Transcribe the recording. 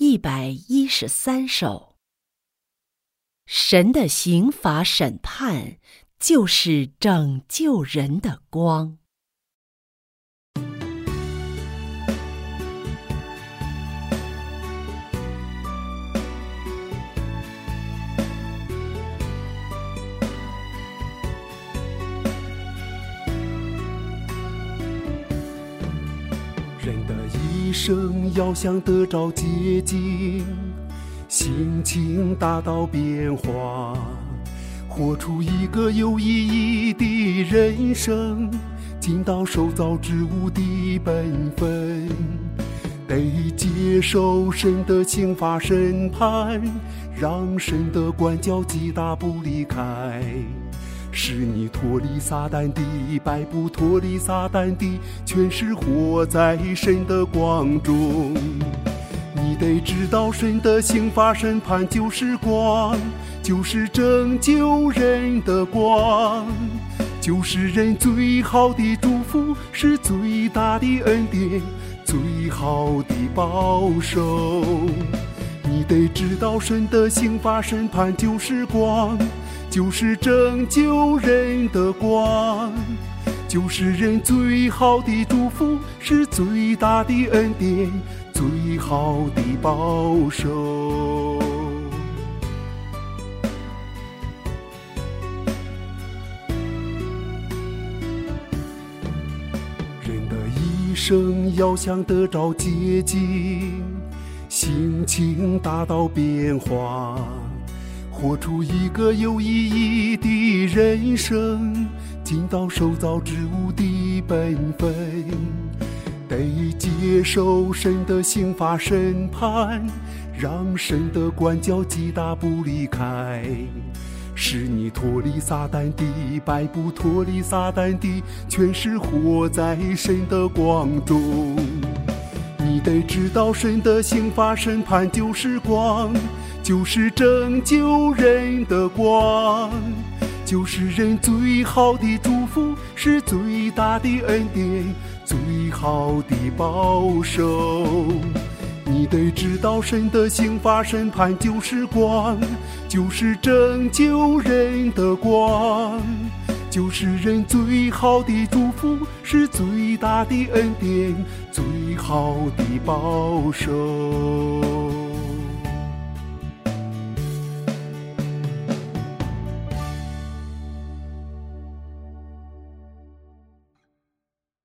一百一十三首。神的刑罚审判，就是拯救人的光。一生要想得着洁净，心情大到变化，活出一个有意义的人生，尽到受造之物的本分，得接受神的刑罚审判，让神的管教击打不离开。是你脱离撒旦的摆布，脱离撒旦的全是活在神的光中。你得知道，神的刑罚审判就是光，就是拯救人的光，就是人最好的祝福，是最大的恩典，最好的保守。你得知道，神的刑罚审判就是光。就是拯救人的光，就是人最好的祝福，是最大的恩典，最好的保守。人的一生要想得着捷径，心情大到变化。活出一个有意义的人生，尽到受造之物的本分，得接受神的刑罚审判，让神的管教击打不离开，使你脱离撒旦的摆布，脱离撒旦的全是活在神的光中。你得知道，神的刑罚审判就是光。就是拯救人的光，就是人最好的祝福，是最大的恩典，最好的保守。你得知道，神的刑罚审判就是光，就是拯救人的光，就是人最好的祝福，是最大的恩典，最好的保守。